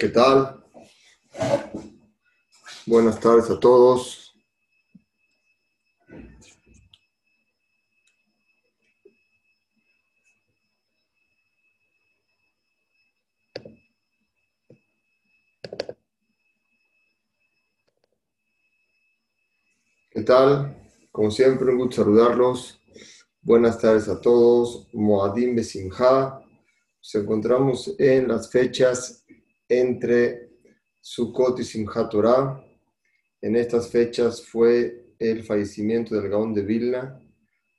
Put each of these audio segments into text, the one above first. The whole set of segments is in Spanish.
¿Qué tal? Buenas tardes a todos. ¿Qué tal? Como siempre, un gusto saludarlos. Buenas tardes a todos. Moadim Besimha. Nos encontramos en las fechas entre Sukkot y Simchat Torah. En estas fechas fue el fallecimiento del Gaón de Vilna.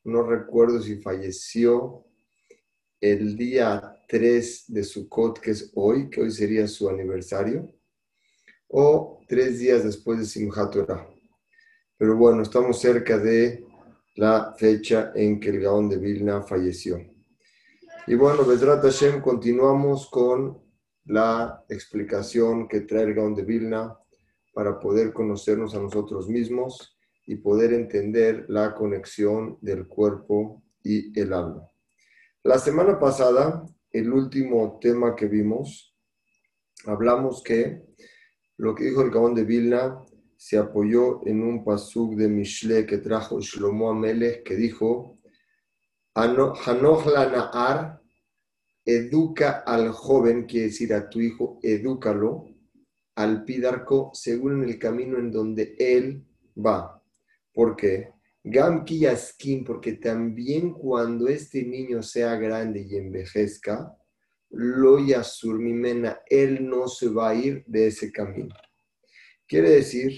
No recuerdo si falleció el día 3 de Sukkot, que es hoy, que hoy sería su aniversario, o tres días después de Simchat Torah. Pero bueno, estamos cerca de la fecha en que el Gaón de Vilna falleció. Y bueno, Bedrat Hashem, continuamos con la explicación que trae el Gaón de Vilna para poder conocernos a nosotros mismos y poder entender la conexión del cuerpo y el alma. La semana pasada, el último tema que vimos, hablamos que lo que dijo el Gaón de Vilna se apoyó en un pasuk de Mishle que trajo Shlomo Amelech que dijo, Hanoch la Na'ar, educa al joven, quiere decir a tu hijo, edúcalo, al pidarco, según el camino en donde él va. ¿Por qué? Gam Kiyaskin, porque también cuando este niño sea grande y envejezca, lo yasur mimena, él no se va a ir de ese camino. Quiere decir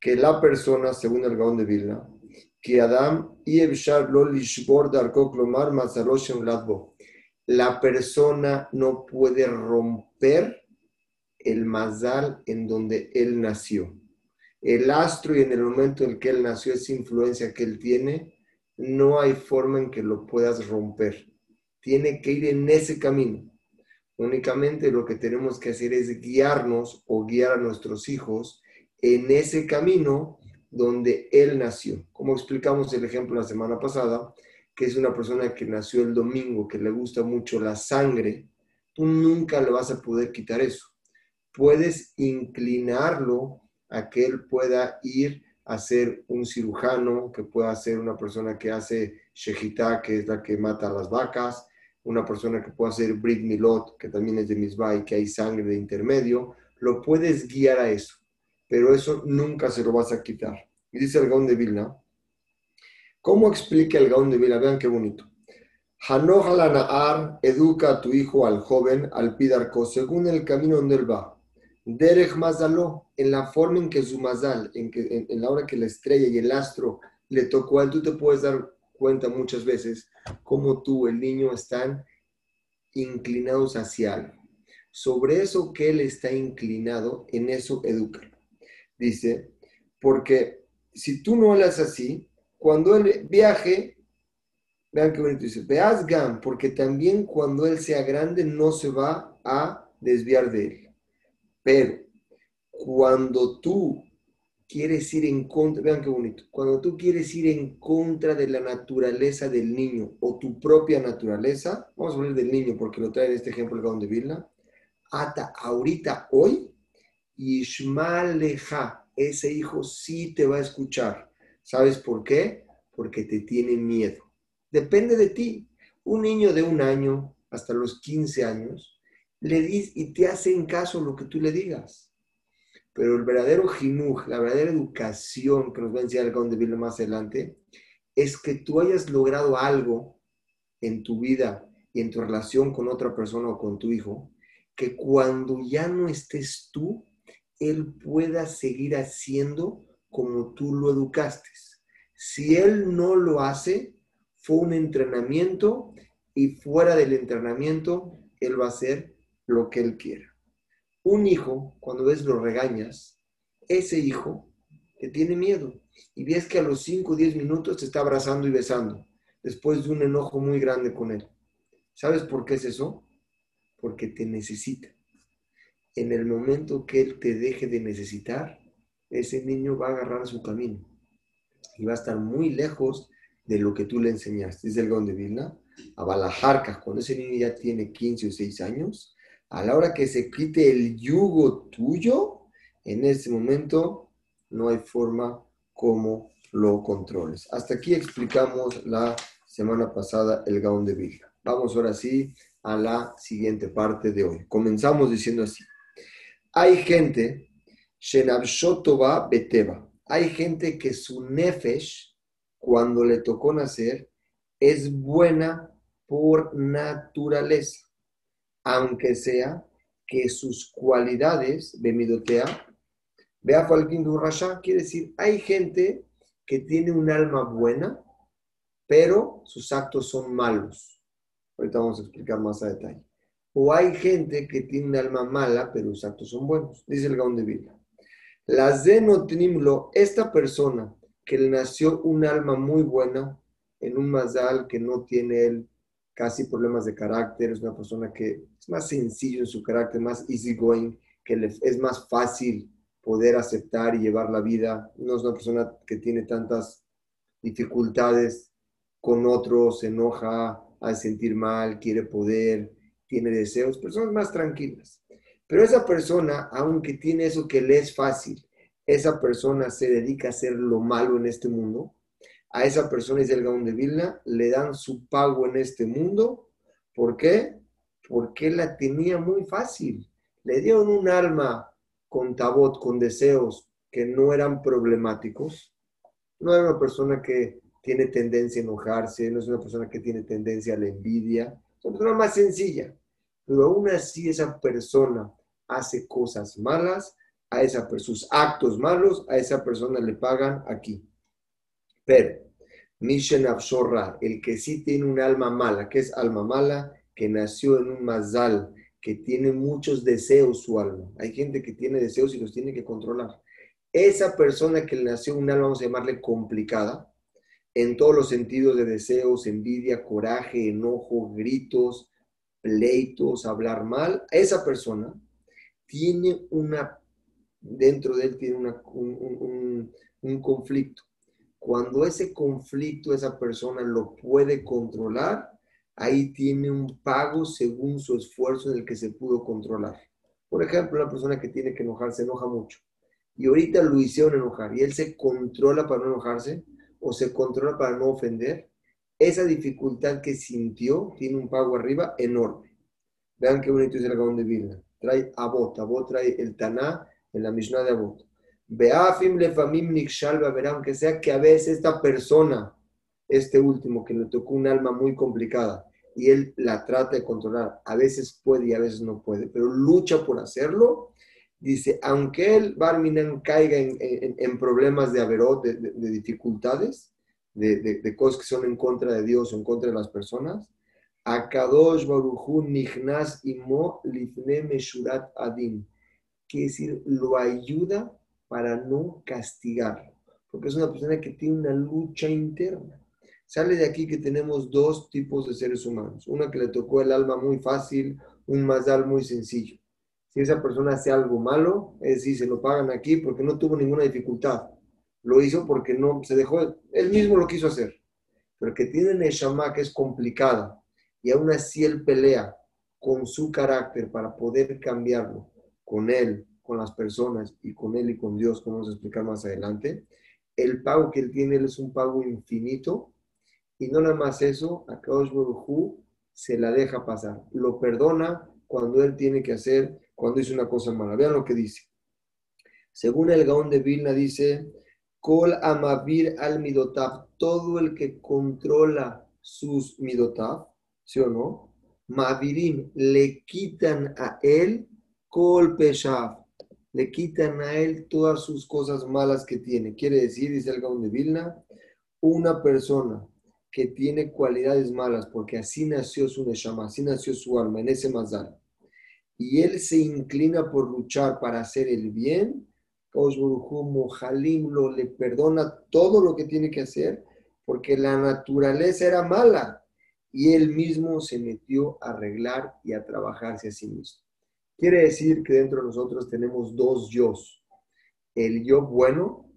que la persona, según el Gaón de Vilna, que Adam y lo lishbor klomar ladbo. La persona no puede romper el mazal en donde él nació. El astro y en el momento en que él nació, esa influencia que él tiene, no hay forma en que lo puedas romper. Tiene que ir en ese camino. Únicamente lo que tenemos que hacer es guiarnos o guiar a nuestros hijos en ese camino donde él nació. Como explicamos el ejemplo la semana pasada, que es una persona que nació el domingo, que le gusta mucho la sangre, tú nunca le vas a poder quitar eso. Puedes inclinarlo a que él pueda ir a ser un cirujano, que pueda ser una persona que hace shejitá, que es la que mata a las vacas, una persona que pueda hacer brit milot, que también es de misbah que hay sangre de intermedio, lo puedes guiar a eso, pero eso nunca se lo vas a quitar. Y dice el Gaón de Vilna, ¿cómo explica el Gaón de Vilna? Vean qué bonito. Hanoj Na'ar educa a tu hijo, al joven, al pidarco, según el camino donde él va. Derech Mazaló, en la forma en que su mazal, en, que, en la hora que la estrella y el astro le tocó a él, tú te puedes dar cuenta muchas veces cómo tú, el niño, están inclinados hacia algo. Sobre eso que él está inclinado, en eso educa. Dice, porque si tú no haces así, cuando él viaje, vean qué bonito dice, veas Gam, porque también cuando él sea grande no se va a desviar de él. Pero cuando tú quieres ir en contra, vean qué bonito, cuando tú quieres ir en contra de la naturaleza del niño o tu propia naturaleza, vamos a hablar del niño porque lo trae en este ejemplo el Gaón de Vilna, ata ahorita, hoy, Ishmaleja, ese hijo sí te va a escuchar. ¿Sabes por qué? Porque te tiene miedo. Depende de ti. Un niño de un año hasta los 15 años le dice y te hacen caso lo que tú le digas. Pero el verdadero jinuj, la verdadera educación que nos va a enseñar el Gaon de más adelante, es que tú hayas logrado algo en tu vida y en tu relación con otra persona o con tu hijo, que cuando ya no estés tú, él pueda seguir haciendo como tú lo educaste. Si él no lo hace, fue un entrenamiento y fuera del entrenamiento, él va a hacer lo que él quiera. Un hijo, cuando ves lo regañas, ese hijo te tiene miedo y ves que a los 5 o 10 minutos te está abrazando y besando, después de un enojo muy grande con él. ¿Sabes por qué es eso? Porque te necesita. En el momento que él te deje de necesitar, ese niño va a agarrar su camino y va a estar muy lejos de lo que tú le enseñaste. Dice el Gaon de Vilna, a Balajarca, cuando ese niño ya tiene 15 o 6 años, A la hora que se quite el yugo tuyo, en ese momento no hay forma como lo controles. Hasta aquí explicamos la semana pasada el Gaón de Vilna. Vamos ahora sí a la siguiente parte de hoy. Comenzamos diciendo así. Hay gente, Shenabshotova Beteba, hay gente que su nefesh, cuando le tocó nacer, es buena por naturaleza, aunque sea que sus cualidades, Bemidotea, vea Falkin Rasha, quiere decir, hay gente que tiene un alma buena, pero sus actos son malos. Ahorita vamos a explicar más a detalle. O hay gente que tiene un alma mala, pero sus actos son buenos. Dice el Gaón de. La Zenotnimlo, esta persona que le nació un alma muy buena, en un mazal que no tiene él casi problemas de carácter, es una persona que es más sencillo en su carácter, más easygoing, que es más fácil poder aceptar y llevar la vida. No es una persona que tiene tantas dificultades con otros, se enoja, al sentir mal, quiere poder, tiene deseos, personas más tranquilas. Pero esa persona, aunque tiene eso que le es fácil, esa persona se dedica a hacer lo malo en este mundo, a esa persona, dice el Gaón de Vilna, le dan su pago en este mundo. ¿Por qué? Porque la tenía muy fácil. Le dieron un alma con tabot, con deseos que no eran problemáticos. No era una persona que tiene tendencia a enojarse, no es una persona que tiene tendencia a la envidia, es una persona más sencilla. Pero aún así esa persona hace cosas malas, a esa, sus actos malos, a esa persona le pagan aquí. Pero Mishen Absorra, el que sí tiene un alma mala, que es alma mala, que nació en un mazal, que tiene muchos deseos su alma. Hay gente que tiene deseos y los tiene que controlar. Esa persona que le nació un alma, vamos a llamarle complicada, en todos los sentidos de deseos, envidia, coraje, enojo, gritos, pleitos, hablar mal, esa persona tiene una, dentro de él tiene un, un conflicto cuando ese conflicto esa persona lo puede controlar, ahí tiene un pago según su esfuerzo en el que se pudo controlar. Por ejemplo, una persona que tiene que enojarse enoja mucho y ahorita lo hicieron enojar y él se controla para no enojarse o se controla para no ofender, esa dificultad que sintió tiene un pago arriba enorme. Vean qué bonito es el gabón de vida. Trae Abot, Abot trae el Taná en la Mishnah de Abot. Beafim lefamim nikshalva, verá, aunque sea que a veces esta persona, este último, que le tocó un alma muy complicada, y él la trata de controlar, a veces puede y a veces no puede, pero lucha por hacerlo, dice, aunque él, Barminan, caiga en, problemas de averot, de, dificultades, de, cosas que son en contra de Dios o en contra de las personas, Akadosh Baruchu Nichnas Imo Lifne Meshurat Adin, quiere decir, lo ayuda para no castigarlo, porque es una persona que tiene una lucha interna. Sale de aquí que tenemos dos tipos de seres humanos. Una que le tocó el alma muy fácil, un mazal muy sencillo. Si esa persona hace algo malo, es decir, se lo pagan aquí porque no tuvo ninguna dificultad. Lo hizo porque no se dejó, él mismo lo quiso hacer. Pero que tiene Neshama que es complicada y aún así él pelea con su carácter para poder cambiarlo con él, con las personas y con Él y con Dios, como vamos a explicar más adelante, el pago que Él tiene es un pago infinito y no nada más eso, a Baruj se la deja pasar, lo perdona cuando Él tiene que hacer, cuando hizo una cosa mala. Vean lo que dice. Según el Gaón de Vilna dice, Kol Amavir al Midotav, todo el que controla sus Midotav, ¿sí o no? Mavirim le quitan a él Kol Peshav, le quitan a él todas sus cosas malas que tiene. Quiere decir, dice el Gaón de Vilna, una persona que tiene cualidades malas, porque así nació su Neshama, así nació su alma, en ese Mazal, y él se inclina por luchar para hacer el bien, Lo le perdona todo lo que tiene que hacer, porque la naturaleza era mala, y él mismo se metió a arreglar y a trabajarse a sí mismo. Quiere decir que dentro de nosotros tenemos dos yo. El yo bueno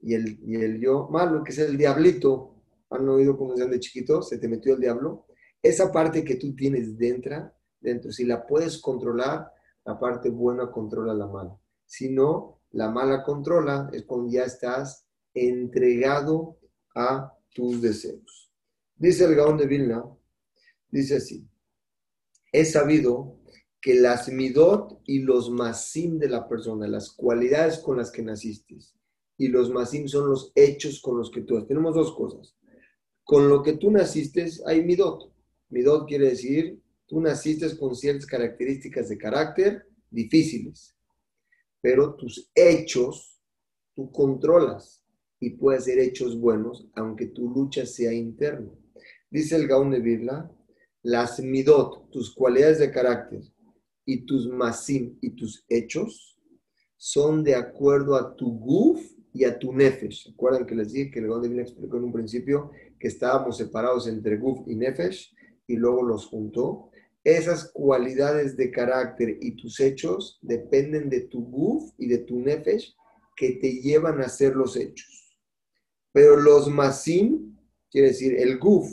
y el, y el yo malo, que es el diablito. ¿Han oído cómo decían de chiquito? Se te metió el diablo. Esa parte que tú tienes dentro, dentro. Si la puedes controlar, la parte buena controla la mala. Si no, la mala controla es cuando ya estás entregado a tus deseos. Dice el Gaón de Vilna, dice así, he sabido que las midot y los masim de la persona, las cualidades con las que naciste, y los masim son los hechos con los que tú Tenemos dos cosas. Con lo que tú naciste hay midot. Midot quiere decir, tú naciste con ciertas características de carácter difíciles, pero tus hechos tú controlas y puedes hacer hechos buenos, aunque tu lucha sea interna. Dice el Gaón de Birla, las midot, tus cualidades de carácter, y tus masim y tus hechos, son de acuerdo a tu guf y a tu nefesh. ¿Recuerdan que les dije que el Gaón de Birla explicó en un principio que estábamos separados entre guf y nefesh y luego los juntó? Esas cualidades de carácter y tus hechos dependen de tu guf y de tu nefesh que te llevan a hacer los hechos. Pero los masim, quiere decir el guf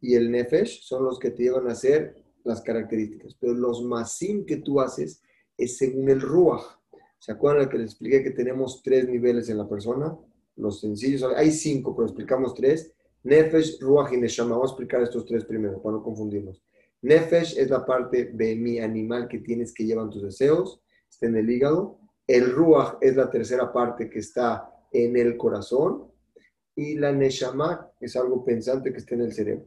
y el nefesh, son los que te llevan a hacer las características. Pero los masim que tú haces es según el ruach. ¿Se acuerdan que les expliqué que tenemos tres niveles en la persona? Los sencillos, hay cinco, pero explicamos tres. Nefesh, Ruach y Neshama. Vamos a explicar estos tres primero para no confundirnos. Nefesh es la parte de mi animal que tienes que llevar tus deseos, está en el hígado. El Ruach es la tercera parte que está en el corazón. Y la Neshama es algo pensante que está en el cerebro.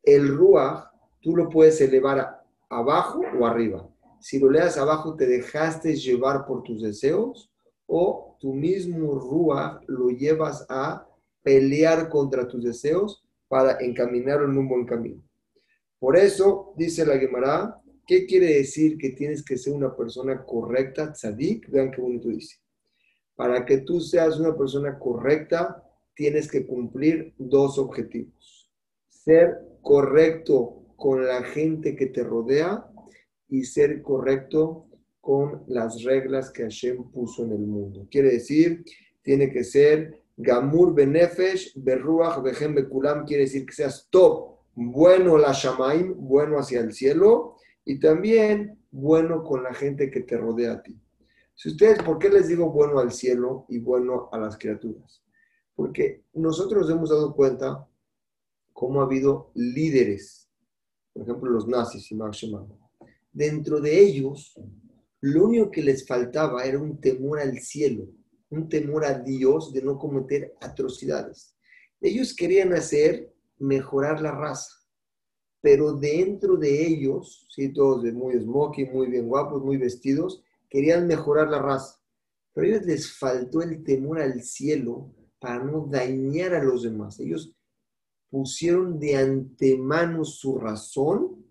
El Ruach tú lo puedes elevar abajo o arriba. Si lo leas abajo, te dejaste llevar por tus deseos o tu mismo Ruach lo llevas a pelear contra tus deseos para encaminarlo en un buen camino. Por eso, dice la Gemara, ¿qué quiere decir que tienes que ser una persona correcta, tzadik? Vean qué bonito dice. Para que tú seas una persona correcta, tienes que cumplir dos objetivos. Ser correcto con la gente que te rodea y ser correcto con las reglas que Hashem puso en el mundo. Quiere decir, tiene que ser Gamur benefesh, berruach, behem bekulam, quiere decir que seas top, bueno la shamaim, bueno hacia el cielo, y también bueno con la gente que te rodea a ti. Si ustedes, ¿por qué les digo bueno al cielo y bueno a las criaturas? Porque nosotros hemos dado cuenta cómo ha habido líderes, por ejemplo los nazis y Max Dentro de ellos, lo único que les faltaba era un temor al cielo un temor a Dios de no cometer atrocidades. Ellos querían hacer mejorar la raza, pero dentro de ellos, sí, todos muy smoky, muy bien guapos, muy vestidos, querían mejorar la raza. Pero a ellos les faltó el temor al cielo para no dañar a los demás. Ellos pusieron de antemano su razón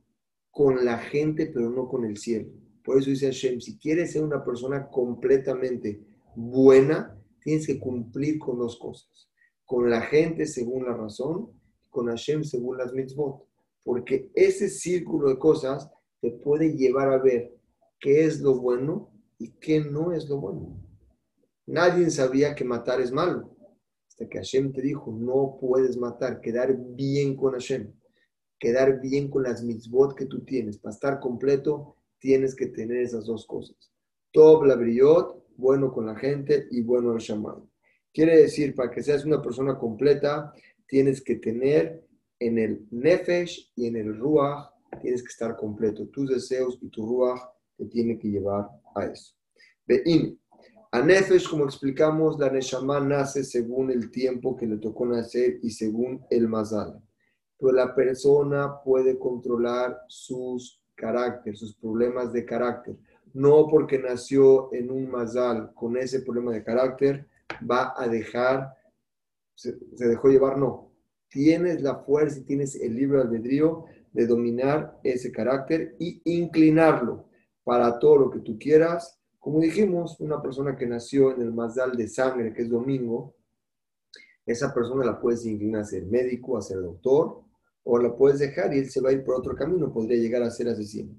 con la gente, pero no con el cielo. Por eso dice Hashem, si quieres ser una persona completamente buena, tienes que cumplir con dos cosas. Con la gente según la razón, con Hashem según las mitzvot. Porque ese círculo de cosas te puede llevar a ver qué es lo bueno y qué no es lo bueno. Nadie sabía que matar es malo. Hasta que Hashem te dijo, no puedes matar, quedar bien con Hashem, quedar bien con las mitzvot que tú tienes. Para estar completo, tienes que tener esas dos cosas. Tob la bueno con la gente y bueno al llamado. Quiere decir, para que seas una persona completa, tienes que tener en el nefesh y en el ruach, tienes que estar completo. Tus deseos y tu ruach te tienen que llevar a eso. Ve'im. A nefesh, como explicamos, la neshama nace según el tiempo que le tocó nacer y según el mazal. Pero la persona puede controlar sus caracteres, sus problemas de carácter no porque nació en un mazal con ese problema de carácter, va a dejar, se, dejó llevar, no. Tienes la fuerza y tienes el libre albedrío de dominar ese carácter y inclinarlo para todo lo que tú quieras. Como dijimos, una persona que nació en el mazal de sangre, que es domingo, esa persona la puedes inclinar a ser médico, a ser doctor, o la puedes dejar y él se va a ir por otro camino, podría llegar a ser asesino.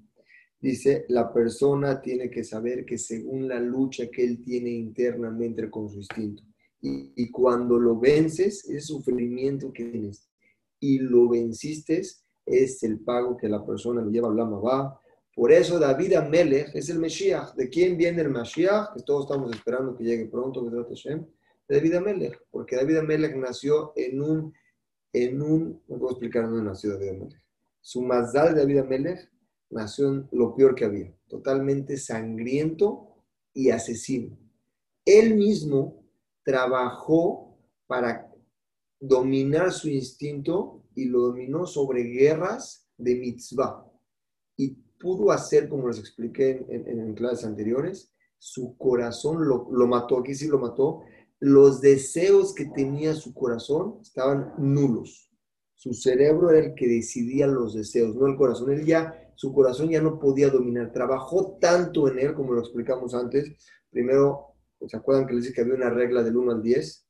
Dice, la persona tiene que saber que según la lucha que él tiene internamente con su instinto. Y, cuando lo vences, ese sufrimiento que tienes y lo venciste, es el pago que la persona lo lleva a va Por eso David Amelech es el Mesías. ¿De quién viene el Mashiach? Que todos estamos esperando que llegue pronto. De David Amelech. Porque David Amelech nació en un, en un, no puedo explicar dónde nació David Amelech. Su mazal de David Amelech nació en lo peor que había. Totalmente sangriento y asesino. Él mismo trabajó para dominar su instinto y lo dominó sobre guerras de mitzvah. Y pudo hacer, como les expliqué en, clases anteriores, su corazón lo, lo, mató, aquí sí lo mató, los deseos que tenía su corazón estaban nulos. Su cerebro era el que decidía los deseos, no el corazón. Él ya, su corazón ya no podía dominar. Trabajó tanto en él, como lo explicamos antes. Primero, ¿se acuerdan que les dije que había una regla del 1 al 10?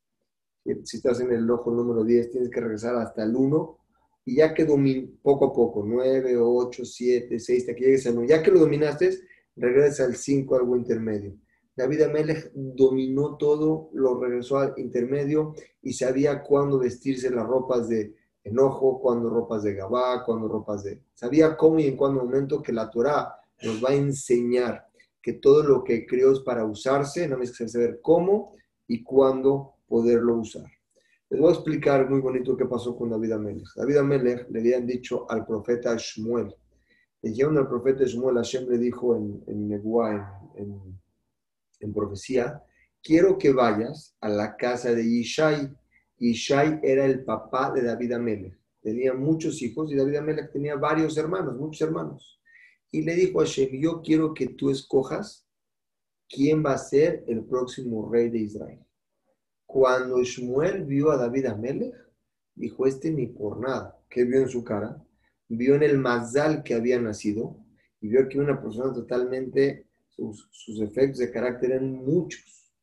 Si estás en el ojo número 10, tienes que regresar hasta el 1 y ya que domin, poco a poco, 9, 8, 7, 6, hasta que llegues al 1, ya que lo dominaste, regresa al 5, algo intermedio. David Amelech dominó todo, lo regresó al intermedio y sabía cuándo vestirse las ropas de enojo, cuándo ropas de gabá, cuándo ropas de... Sabía cómo y en cuándo momento que la Torah nos va a enseñar que todo lo que creó es para usarse, no más que saber cómo y cuándo poderlo usar. Les voy a explicar muy bonito qué pasó con David Amelech. David Amelech le habían dicho al profeta Shmuel. Le dijeron al profeta Shmuel, Hashem le dijo en, en en, en, profecía, quiero que vayas a la casa de Ishai. Ishai era el papá de David Amelech. Tenía muchos hijos y David Amelech tenía varios hermanos, muchos hermanos. Y le dijo a Hashem, yo quiero que tú escojas quién va a ser el próximo rey de Israel. Cuando Shmuel vio a David Amelech, dijo, este ni por nada. ¿Qué vio en su cara? Vio en el mazal que había nacido y vio que una persona totalmente, sus, efectos de carácter eran muchos.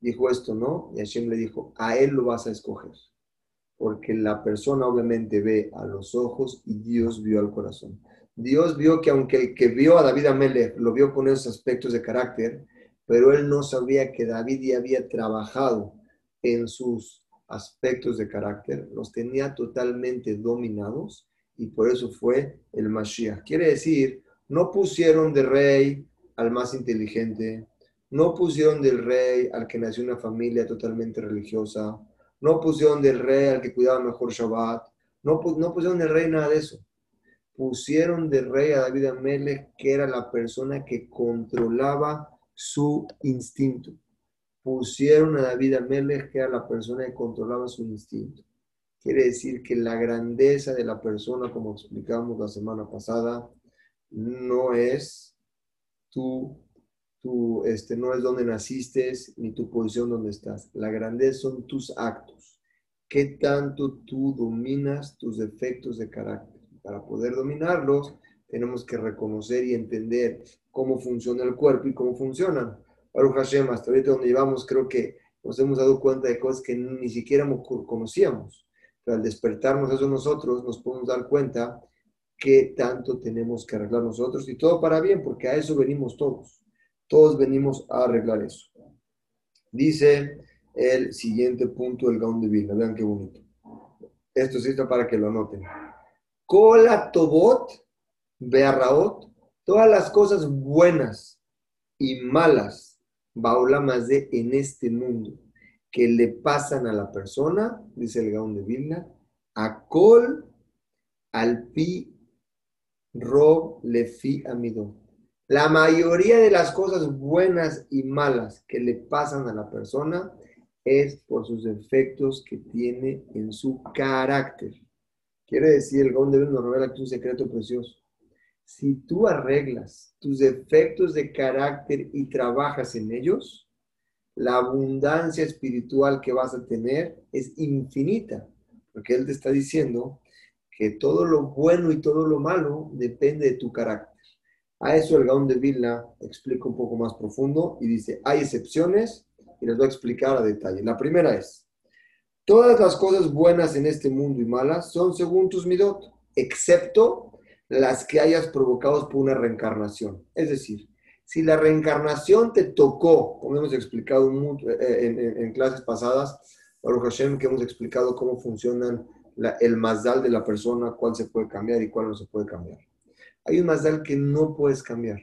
Dijo esto, ¿no? Y Hashem le dijo, a él lo vas a escoger. Porque la persona obviamente ve a los ojos y Dios vio al corazón. Dios vio que aunque el que vio a David Amelech lo vio con esos aspectos de carácter, pero él no sabía que David ya había trabajado en sus aspectos de carácter, los tenía totalmente dominados y por eso fue el Mashiach. Quiere decir, no pusieron de rey al más inteligente, no pusieron del rey al que nació una familia totalmente religiosa, no pusieron del rey al que cuidaba mejor Shabbat, no, no pusieron del rey nada de eso. Pusieron del rey a David Amelech, que era la persona que controlaba su instinto. Pusieron a David Amelech, que era la persona que controlaba su instinto. Quiere decir que la grandeza de la persona, como explicamos la semana pasada, no es tu, tu este, no es donde naciste ni tu posición donde estás. La grandeza son tus actos. ¿Qué tanto tú dominas tus defectos de carácter? Para poder dominarlos, tenemos que reconocer y entender cómo funciona el cuerpo y cómo funcionan. Baruch Hashem, hasta ahorita donde llevamos, creo que nos hemos dado cuenta de cosas que ni siquiera conocíamos. Pero al despertarnos eso nosotros, nos podemos dar cuenta qué tanto tenemos que arreglar nosotros y todo para bien, porque a eso venimos todos. Todos venimos a arreglar eso. Dice el siguiente punto del Gaón de Vilna. Vean qué bonito. Esto sí está para que lo anoten. Cola Tobot Bearraot todas las cosas buenas y malas, Baola más de en este mundo, que le pasan a la persona, dice el Gaón de Vilna, a Col, al Pi, Rob, Lefi, Amido. La mayoría de las cosas buenas y malas que le pasan a la persona es por sus defectos que tiene en su carácter. Quiere decir, el Gaón de nos revela que un secreto precioso si tú arreglas tus defectos de carácter y trabajas en ellos, la abundancia espiritual que vas a tener es infinita, porque Él te está diciendo que todo lo bueno y todo lo malo depende de tu carácter. A eso el Gaón de Vilna explica un poco más profundo y dice, hay excepciones y les voy a explicar a detalle. La primera es, todas las cosas buenas en este mundo y malas son según tus midot, excepto las que hayas provocado por una reencarnación. Es decir, si la reencarnación te tocó, como hemos explicado eh, en, clases pasadas, Baruch Hashem, que hemos explicado cómo funcionan el mazdal de la persona, cuál se puede cambiar y cuál no se puede cambiar. hay un Mazdal que no puedes cambiar.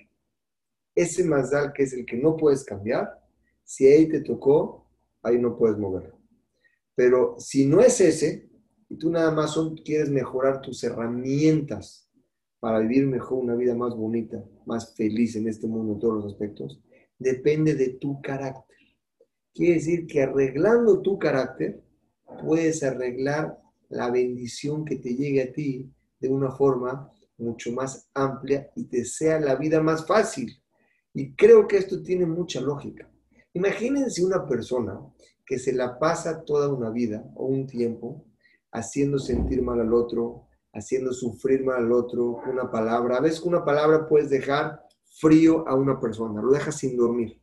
Ese Mazdal que es el que no puedes cambiar, si ahí te tocó, ahí no puedes moverlo. Pero si no es ese, y tú nada más quieres mejorar tus herramientas para vivir mejor una vida más bonita, más feliz en este mundo en todos los aspectos, depende de tu carácter. Quiere decir que arreglando tu carácter, puedes arreglar la bendición que te llegue a ti de una forma mucho más amplia y te sea la vida más fácil. Y creo que esto tiene mucha lógica. Imagínense una persona que se la pasa toda una vida o un tiempo haciendo sentir mal al otro, haciendo sufrir mal al otro, una palabra. A veces una palabra puedes dejar frío a una persona, lo dejas sin dormir.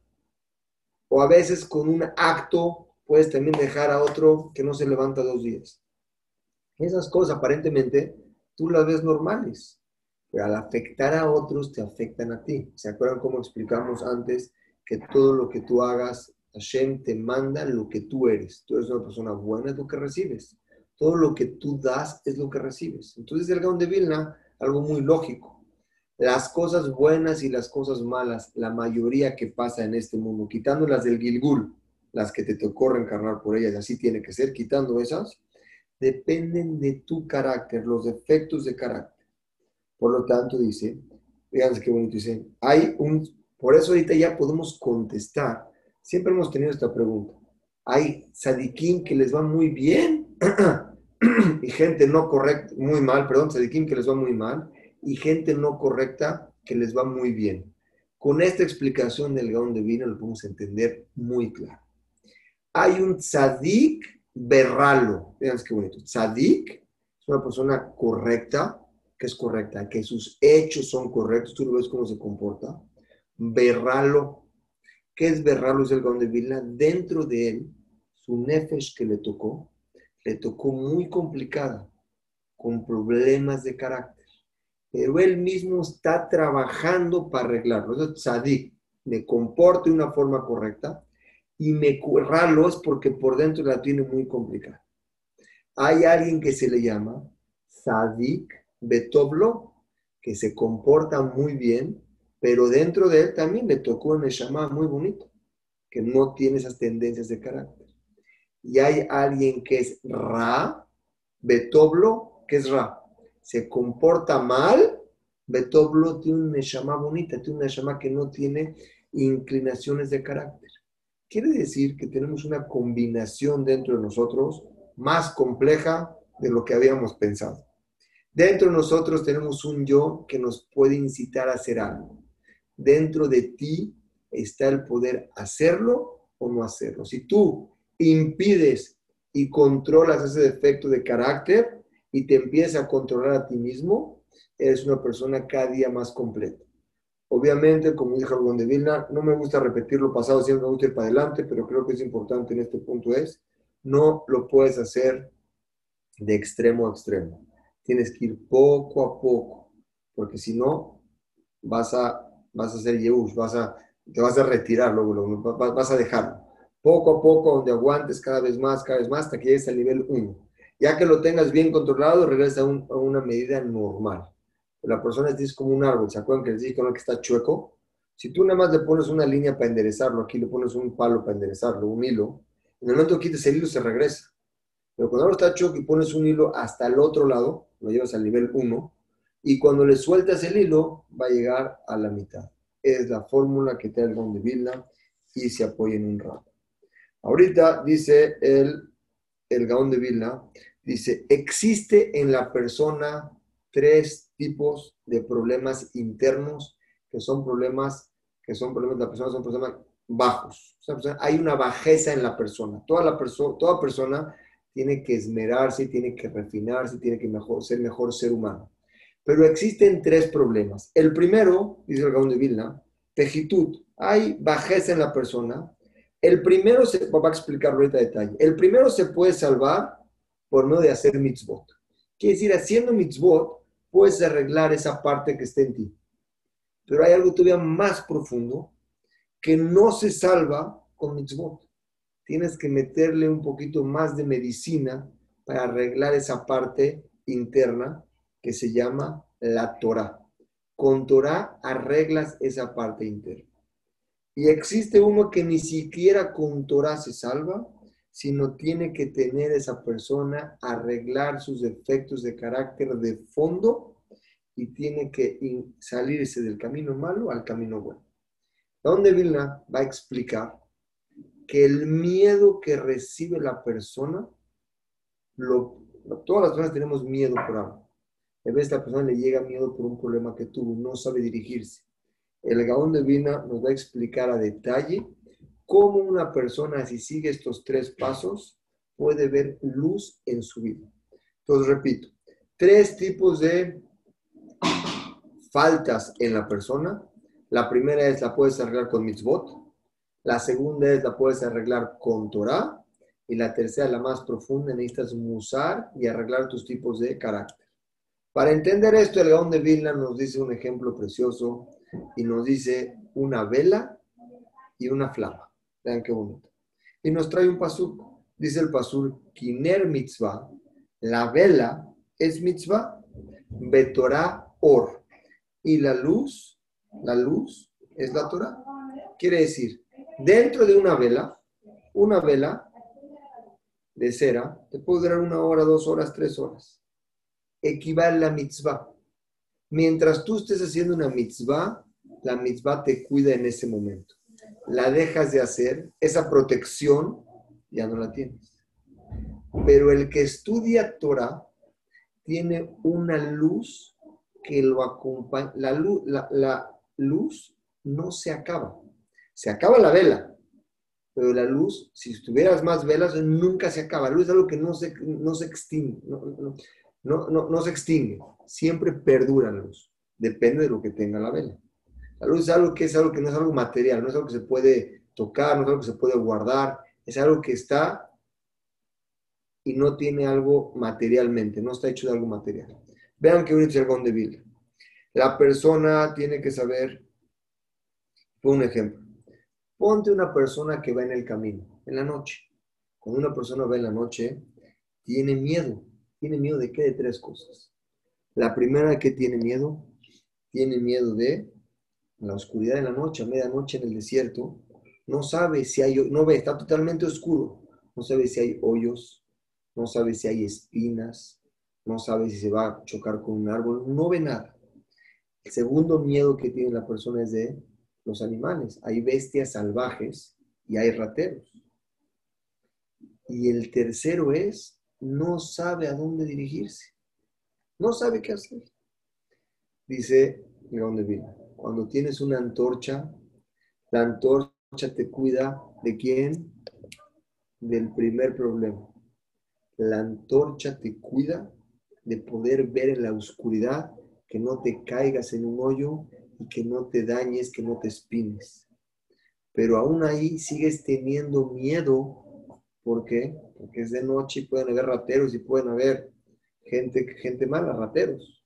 O a veces con un acto puedes también dejar a otro que no se levanta dos días. Esas cosas aparentemente tú las ves normales, pero al afectar a otros te afectan a ti. ¿Se acuerdan cómo explicamos antes que todo lo que tú hagas, Hashem te manda lo que tú eres? Tú eres una persona buena, es lo que recibes. Todo lo que tú das es lo que recibes. Entonces el Gaon de Vilna, algo muy lógico. Las cosas buenas y las cosas malas, la mayoría que pasa en este mundo, quitando las del Gilgul, las que te tocó reencarnar por ellas, así tiene que ser, quitando esas, dependen de tu carácter, los defectos de carácter. Por lo tanto, dice, fíjense qué bonito dice, hay un, por eso ahorita ya podemos contestar, siempre hemos tenido esta pregunta, hay sadiquín que les va muy bien y gente no correcta, muy mal, perdón, sadiquín que les va muy mal y gente no correcta que les va muy bien. Con esta explicación del Gaón de Vino lo podemos entender muy claro. Hay un tzadik berralo. Vean qué bonito. Tzadik es una persona correcta, que es correcta, que sus hechos son correctos. Tú lo ves cómo se comporta. Berralo. ¿Qué es berralo? Es el Gaón de Vilna. Dentro de él, su nefesh que le tocó, le tocó muy complicada, con problemas de carácter. Pero él mismo está trabajando para arreglarlo. Es tzadik. Me comporto de una forma correcta y me ralo es porque por dentro la tiene muy complicada. Hay alguien que se le llama Sadik Betoblo, que se comporta muy bien, pero dentro de él también le tocó un Neshama muy bonito, que no tiene esas tendencias de carácter. Y hay alguien que es Ra, Betoblo, que es Ra. Se comporta mal, Betoblo tiene un Neshama bonita, tiene un Neshama que no tiene inclinaciones de carácter. Quiere decir que tenemos una combinación dentro de nosotros más compleja de lo que habíamos pensado. Dentro de nosotros tenemos un yo que nos puede incitar a hacer algo. Dentro de ti está el poder hacerlo o no hacerlo. Si tú impides y controlas ese defecto de carácter y te empiezas a controlar a ti mismo, eres una persona cada día más completa. Obviamente, como dijo el de Vilna, no me gusta repetir lo pasado, siempre me gusta ir para adelante, pero creo que es importante en este punto es, no lo puedes hacer de extremo a extremo. Tienes que ir poco a poco, porque si no, vas a, vas a hacer Yehush, vas a, te vas a retirar, luego, vas a dejarlo. Poco a poco, donde aguantes cada vez más, cada vez más, hasta que llegues al nivel 1. Ya que lo tengas bien controlado, regresa a una medida normal la persona es como un árbol, ¿se acuerdan que les dije que está chueco? Si tú nada más le pones una línea para enderezarlo, aquí le pones un palo para enderezarlo, un hilo, en el momento que quites el hilo se regresa. Pero cuando ahora está chueco y pones un hilo hasta el otro lado, lo llevas al nivel 1, y cuando le sueltas el hilo, va a llegar a la mitad. Es la fórmula que te da el don de Vilna y se apoya en un rato. Ahorita dice el, el Gaón de Vilna, dice, existe en la persona tres tipos de problemas internos que son problemas, que son problemas la persona, son problemas bajos. hay una bajeza en la persona. Toda, la persona toda persona tiene que esmerarse, tiene que refinarse, tiene que mejor, ser mejor ser humano. Pero existen tres problemas. El primero, dice el Gaón de Vilna, tejitud. Hay bajeza en la persona. El primero, se va a explicar ahorita detalle. El primero se puede salvar por medio de hacer mitzvot. Quiere decir, haciendo mitzvot, puedes arreglar esa parte que está en ti. Pero hay algo todavía más profundo que no se salva con mitzvot. Tienes que meterle un poquito más de medicina para arreglar esa parte interna que se llama la Torah. Con Torah arreglas esa parte interna. Y existe uno que ni siquiera con Torah se salva, sino tiene que tener esa persona arreglar sus defectos de carácter de fondo y tiene que salirse del camino malo al camino bueno. Donde Vilna va a explicar que el miedo que recibe la persona, lo, todas las personas tenemos miedo por algo. A veces la persona le llega miedo por un problema que tuvo, no sabe dirigirse. El Gaón de Vilna nos va a explicar a detalle cómo una persona, si sigue estos tres pasos, puede ver luz en su vida. Entonces, repito, tres tipos de faltas en la persona. La primera es la puedes arreglar con mitzvot. La segunda es la puedes arreglar con Torah. Y la tercera, la más profunda, necesitas musar y arreglar tus tipos de carácter. Para entender esto, el Gaón de Vilna nos dice un ejemplo precioso y nos dice una vela y una flama. Vean qué bonito. Y nos trae un pasuk. Dice el pasuk, Kiner mitzvah, la vela es mitzvah, betorah or. Y la luz, la luz es la Torah. Quiere decir, dentro de una vela, una vela de cera, te puede durar una hora, dos horas, tres horas. Equivale a mitzvah. Mientras tú estés haciendo una mitzvah, la mitzvah te cuida en ese momento la dejas de hacer, esa protección ya no la tienes. Pero el que estudia Torah tiene una luz que lo acompaña. La luz, la, luz no se acaba. Se acaba la vela, pero la luz, si tuvieras más velas, nunca se acaba. La luz es algo que no se, no se extingue. No se extingue. Siempre perdura la luz. Depende de lo que tenga la vela. La luz es algo que es algo que no es algo material, no es algo que se puede tocar, no es algo que se puede guardar, es algo que está y no tiene algo materialmente, no está hecho de algo material. Vean que es el de Biblia. La persona tiene que saber, por un ejemplo, ponte una persona que va en el camino, en la noche. Cuando una persona va en la noche, tiene miedo. ¿Tiene miedo de qué? De tres cosas. La primera que tiene miedo, tiene miedo de la oscuridad de la noche, a medianoche en el desierto, no sabe si hay, no ve, está totalmente oscuro, no sabe si hay hoyos, no sabe si hay espinas, no sabe si se va a chocar con un árbol, no ve nada. El segundo miedo que tiene la persona es de los animales. Hay bestias salvajes y hay rateros. Y el tercero es, no sabe a dónde dirigirse. No sabe qué hacer. Dice viene cuando tienes una antorcha, la antorcha te cuida de quién? Del primer problema. La antorcha te cuida de poder ver en la oscuridad, que no te caigas en un hoyo y que no te dañes, que no te espines. Pero aún ahí sigues teniendo miedo. ¿Por qué? Porque es de noche y pueden haber rateros y pueden haber gente, gente mala, rateros.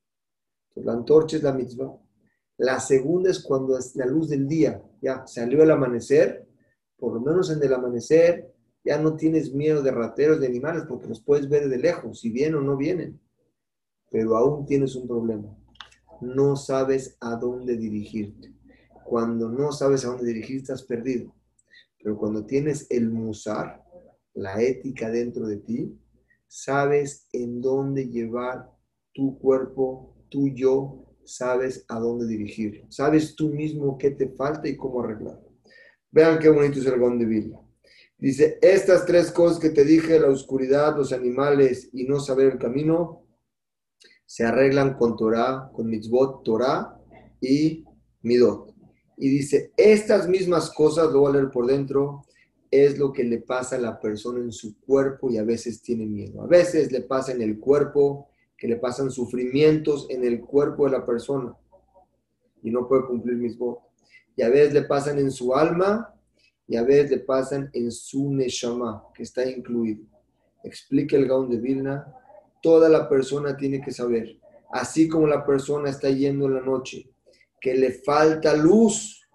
La antorcha es la misma. La segunda es cuando es la luz del día, ya salió el amanecer, por lo menos en el amanecer ya no tienes miedo de rateros, de animales, porque los puedes ver de lejos, si vienen o no vienen. Pero aún tienes un problema. No sabes a dónde dirigirte. Cuando no sabes a dónde dirigirte, estás perdido. Pero cuando tienes el musar, la ética dentro de ti, sabes en dónde llevar tu cuerpo, tu yo, sabes a dónde dirigir. Sabes tú mismo qué te falta y cómo arreglar. Vean qué bonito es el de Biblia. Dice, estas tres cosas que te dije, la oscuridad, los animales y no saber el camino, se arreglan con Torah, con mitzvot, Torah y midot. Y dice, estas mismas cosas, lo voy a leer por dentro, es lo que le pasa a la persona en su cuerpo y a veces tiene miedo. A veces le pasa en el cuerpo que le pasan sufrimientos en el cuerpo de la persona y no puede cumplir mis votos. Y a veces le pasan en su alma y a veces le pasan en su neshama, que está incluido. Explica el Gaón de Vilna, toda la persona tiene que saber, así como la persona está yendo en la noche, que le falta luz.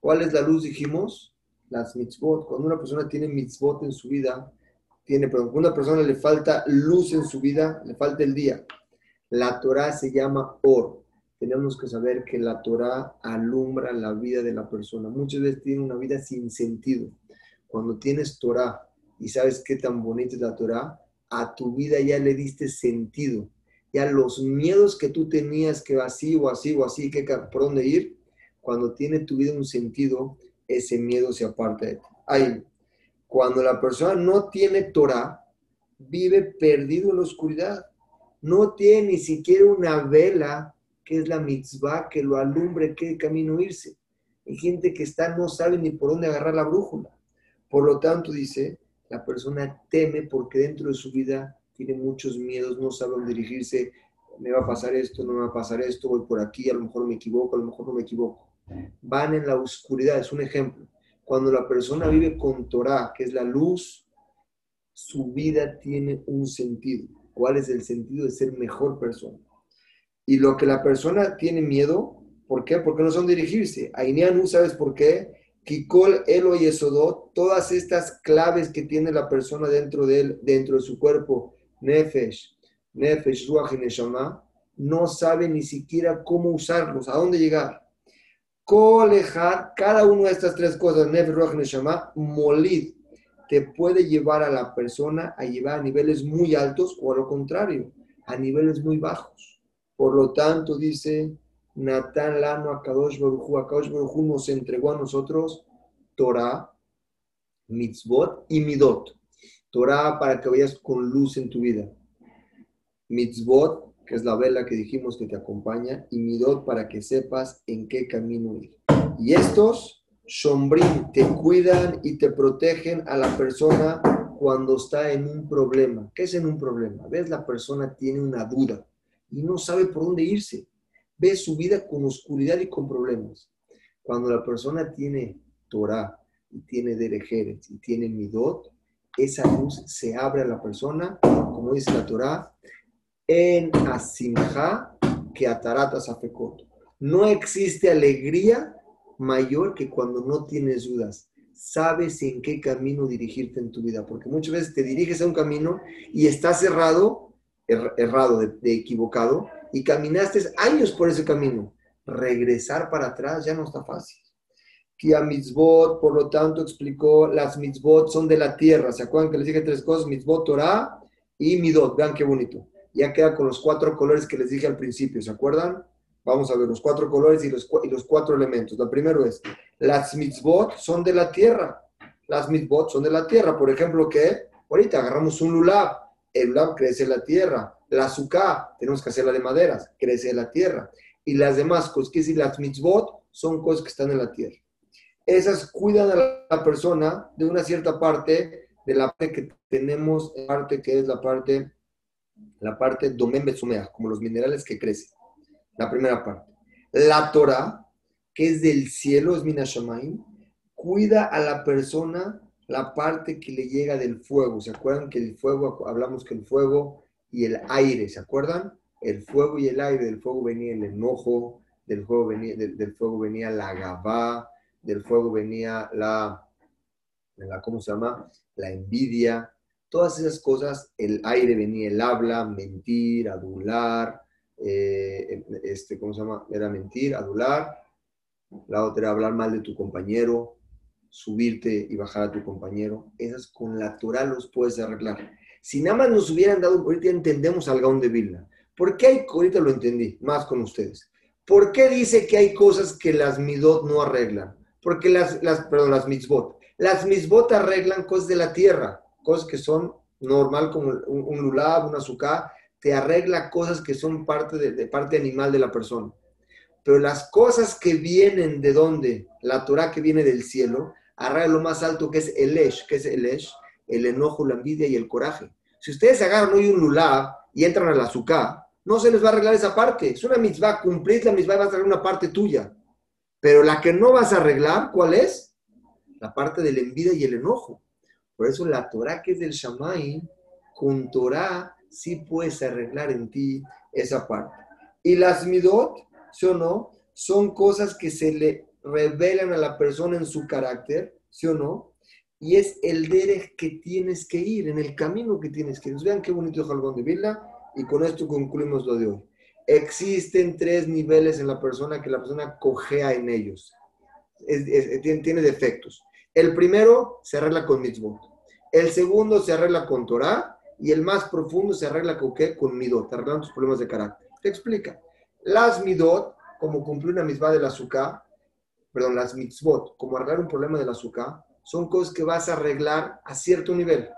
¿Cuál es la luz, dijimos? Las mitzvot. Cuando una persona tiene mitzvot en su vida, tiene, pero una persona le falta luz en su vida, le falta el día. La Torah se llama Or. tenemos que saber que la Torah alumbra la vida de la persona. Muchas veces tiene una vida sin sentido. Cuando tienes Torah y sabes qué tan bonita es la Torah, a tu vida ya le diste sentido. Ya los miedos que tú tenías que así o así o así, que por dónde ir, cuando tiene tu vida un sentido, ese miedo se aparta de ti. Ahí, cuando la persona no tiene Torah, vive perdido en la oscuridad. No tiene ni siquiera una vela qué es la mitzvah que lo alumbre, qué camino irse. Hay gente que está, no sabe ni por dónde agarrar la brújula. Por lo tanto, dice, la persona teme porque dentro de su vida tiene muchos miedos, no sabe dónde dirigirse, me va a pasar esto, no me va a pasar esto, voy por aquí, a lo mejor me equivoco, a lo mejor no me equivoco. Van en la oscuridad, es un ejemplo. Cuando la persona vive con Torah, que es la luz, su vida tiene un sentido. ¿Cuál es el sentido de ser mejor persona? Y lo que la persona tiene miedo, ¿por qué? Porque no son dirigirse. Ainianu, ¿sabes por qué? Kikol, Elo y Esodot, todas estas claves que tiene la persona dentro de él, dentro de su cuerpo, Nefesh, Nefesh, Ruach y Neshama, no sabe ni siquiera cómo usarlos, a dónde llegar. Colejar, cada una de estas tres cosas, y Neshama, molid, te puede llevar a la persona a llevar a niveles muy altos o a lo contrario, a niveles muy bajos. Por lo tanto, dice Natán Lano a Kadosh Baruchu, a Kadosh Baruchu nos entregó a nosotros Torah, mitzvot y midot. Torah para que vayas con luz en tu vida. Mitzvot, que es la vela que dijimos que te acompaña, y midot para que sepas en qué camino ir. Y estos, Shombrim, te cuidan y te protegen a la persona cuando está en un problema. ¿Qué es en un problema? ¿Ves? La persona tiene una duda y no sabe por dónde irse. Ve su vida con oscuridad y con problemas. Cuando la persona tiene Torah y tiene Derejeres y tiene Midot, esa luz se abre a la persona, como dice la Torah, en Asimha que Ataratas Afekot. No existe alegría mayor que cuando no tienes dudas. Sabes en qué camino dirigirte en tu vida, porque muchas veces te diriges a un camino y está cerrado errado, de, equivocado, y caminaste años por ese camino. Regresar para atrás ya no está fácil. Kia mitzvot, por lo tanto, explicó, las mitzvot son de la tierra. ¿Se acuerdan que les dije tres cosas? Mitzvot, Torah y midot. Vean qué bonito. Ya queda con los cuatro colores que les dije al principio. ¿Se acuerdan? Vamos a ver los cuatro colores y los, y los cuatro elementos. Lo primero es, las mitzvot son de la tierra. Las mitzvot son de la tierra. Por ejemplo, ¿qué? Ahorita agarramos un lulab el lab crece en la tierra. La azúcar, tenemos que hacerla de maderas, crece en la tierra. Y las demás cosas, que si las mitzvot, son cosas que están en la tierra. Esas cuidan a la persona de una cierta parte de la parte que tenemos, parte que es la parte, la parte domen como los minerales que crecen. La primera parte. La Torah, que es del cielo, es Minashamayim, cuida a la persona la parte que le llega del fuego. ¿Se acuerdan que el fuego, hablamos que el fuego y el aire, ¿se acuerdan? El fuego y el aire, del fuego venía el enojo, del fuego venía, del, fuego venía la gabá, del fuego venía la, la, ¿cómo se llama? La envidia. Todas esas cosas, el aire venía el habla, mentir, adular, eh, este, ¿cómo se llama? Era mentir, adular. La otra era hablar mal de tu compañero, subirte y bajar a tu compañero, esas con la Torah los puedes arreglar. Si nada más nos hubieran dado, ahorita entendemos al Gaón de Vilna. ¿Por qué hay, ahorita lo entendí, más con ustedes. ¿Por qué dice que hay cosas que las midot no arreglan? Porque las, las perdón, las mitzvot. Las mitzvot arreglan cosas de la tierra, cosas que son normal como un, un lulab, un azúcar, te arregla cosas que son parte de, parte animal de la persona. Pero las cosas que vienen de dónde, la Torah que viene del cielo, arregla lo más alto que es el esh, que es el esh, el enojo, la envidia y el coraje. Si ustedes agarran hoy un lulab y entran al azúcar, no se les va a arreglar esa parte. Es una mitzvah, cumplir la mitzvah va a arreglar una parte tuya. Pero la que no vas a arreglar, ¿cuál es? La parte de la envidia y el enojo. Por eso la Torah que es del Shamay, con Torah sí puedes arreglar en ti esa parte. Y las midot, ¿sí o no? Son cosas que se le revelan a la persona en su carácter, ¿sí o no? Y es el derech que tienes que ir, en el camino que tienes que ir. Vean qué bonito es Jalgón de Villa, y con esto concluimos lo de hoy. Existen tres niveles en la persona que la persona cojea en ellos. tiene, defectos. El primero se arregla con mitzvot. El segundo se arregla con Torah. Y el más profundo se arregla con qué? Con midot. Arreglan tus problemas de carácter. Te explica. Las midot, como cumplir una mitzvah del azúcar, perdón, las mitzvot, como arreglar un problema del azúcar, son cosas que vas a arreglar a cierto nivel.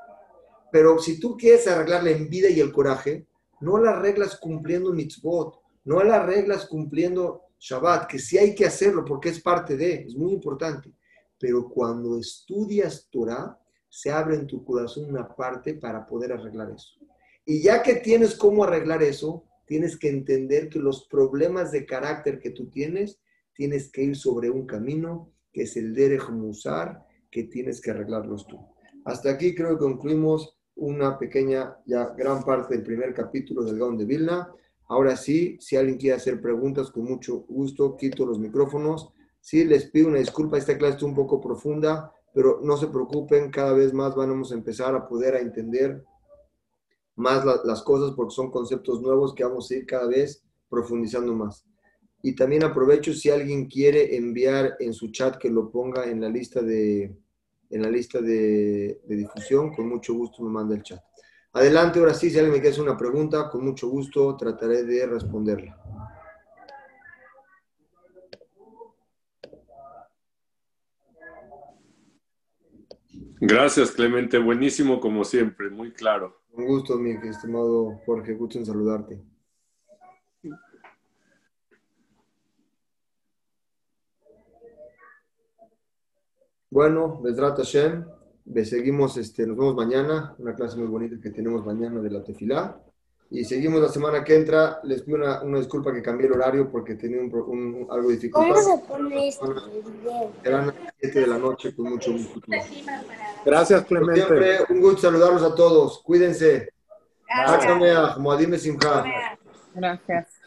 Pero si tú quieres arreglar la envidia y el coraje, no la arreglas cumpliendo mitzvot, no la arreglas cumpliendo Shabbat, que sí hay que hacerlo porque es parte de, es muy importante. Pero cuando estudias Torah, se abre en tu corazón una parte para poder arreglar eso. Y ya que tienes cómo arreglar eso, tienes que entender que los problemas de carácter que tú tienes, tienes que ir sobre un camino que es el Derech Musar, que tienes que arreglarlos tú. Hasta aquí creo que concluimos una pequeña, ya gran parte del primer capítulo del Gaon de Vilna. Ahora sí, si alguien quiere hacer preguntas, con mucho gusto quito los micrófonos. Sí, les pido una disculpa, esta clase es un poco profunda, pero no se preocupen, cada vez más vamos a empezar a poder a entender más las cosas porque son conceptos nuevos que vamos a ir cada vez profundizando más. Y también aprovecho si alguien quiere enviar en su chat que lo ponga en la lista de, en la lista de, difusión, con mucho gusto me manda el chat. Adelante, ahora sí, si alguien me quiere hacer una pregunta, con mucho gusto trataré de responderla. Gracias, Clemente. Buenísimo como siempre, muy claro. Un gusto, mi estimado Jorge. Gusto en saludarte. Bueno, Besrat Hashem, seguimos, este, nos vemos mañana, una clase muy bonita que tenemos mañana de la tefilá. Y seguimos la semana que entra. Les pido una, una disculpa que cambié el horario porque tenía un, un, algo de. Eran las 7 de la noche con mucho gusto. Gracias, Clemente. siempre un gusto saludarlos a todos. Cuídense. Gracias. Gracias. Gracias.